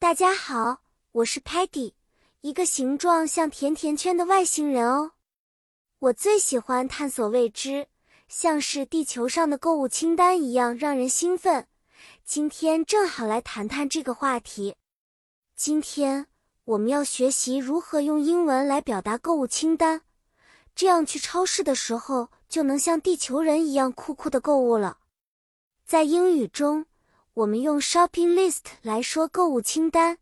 大家好，我是 Patty，一个形状像甜甜圈的外星人哦。我最喜欢探索未知，像是地球上的购物清单一样让人兴奋。今天正好来谈谈这个话题。今天我们要学习如何用英文来表达购物清单，这样去超市的时候就能像地球人一样酷酷的购物了。在英语中。我们用 shopping list 来说购物清单。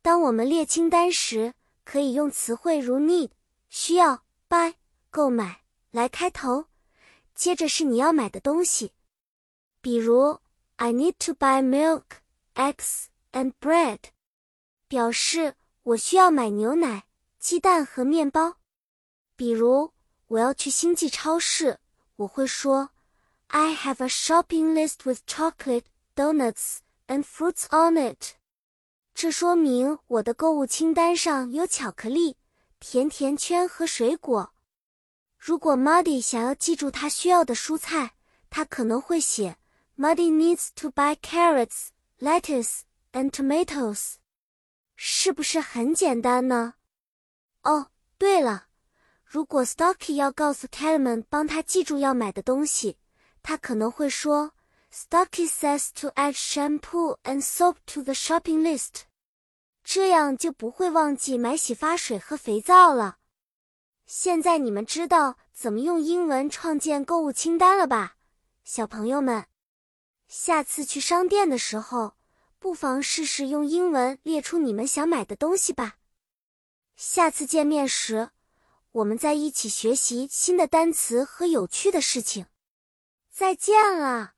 当我们列清单时，可以用词汇如 need 需要、buy 购买来开头，接着是你要买的东西。比如，I need to buy milk, eggs and bread，表示我需要买牛奶、鸡蛋和面包。比如，我要去星际超市，我会说，I have a shopping list with chocolate。Donuts and fruits on it，这说明我的购物清单上有巧克力、甜甜圈和水果。如果 Muddy 想要记住他需要的蔬菜，他可能会写 Muddy needs to buy carrots, lettuce and tomatoes。是不是很简单呢？哦，对了，如果 Stocky 要告诉 Tellerman 帮他记住要买的东西，他可能会说。Stocky says to add shampoo and soap to the shopping list，这样就不会忘记买洗发水和肥皂了。现在你们知道怎么用英文创建购物清单了吧，小朋友们？下次去商店的时候，不妨试试用英文列出你们想买的东西吧。下次见面时，我们再一起学习新的单词和有趣的事情。再见了。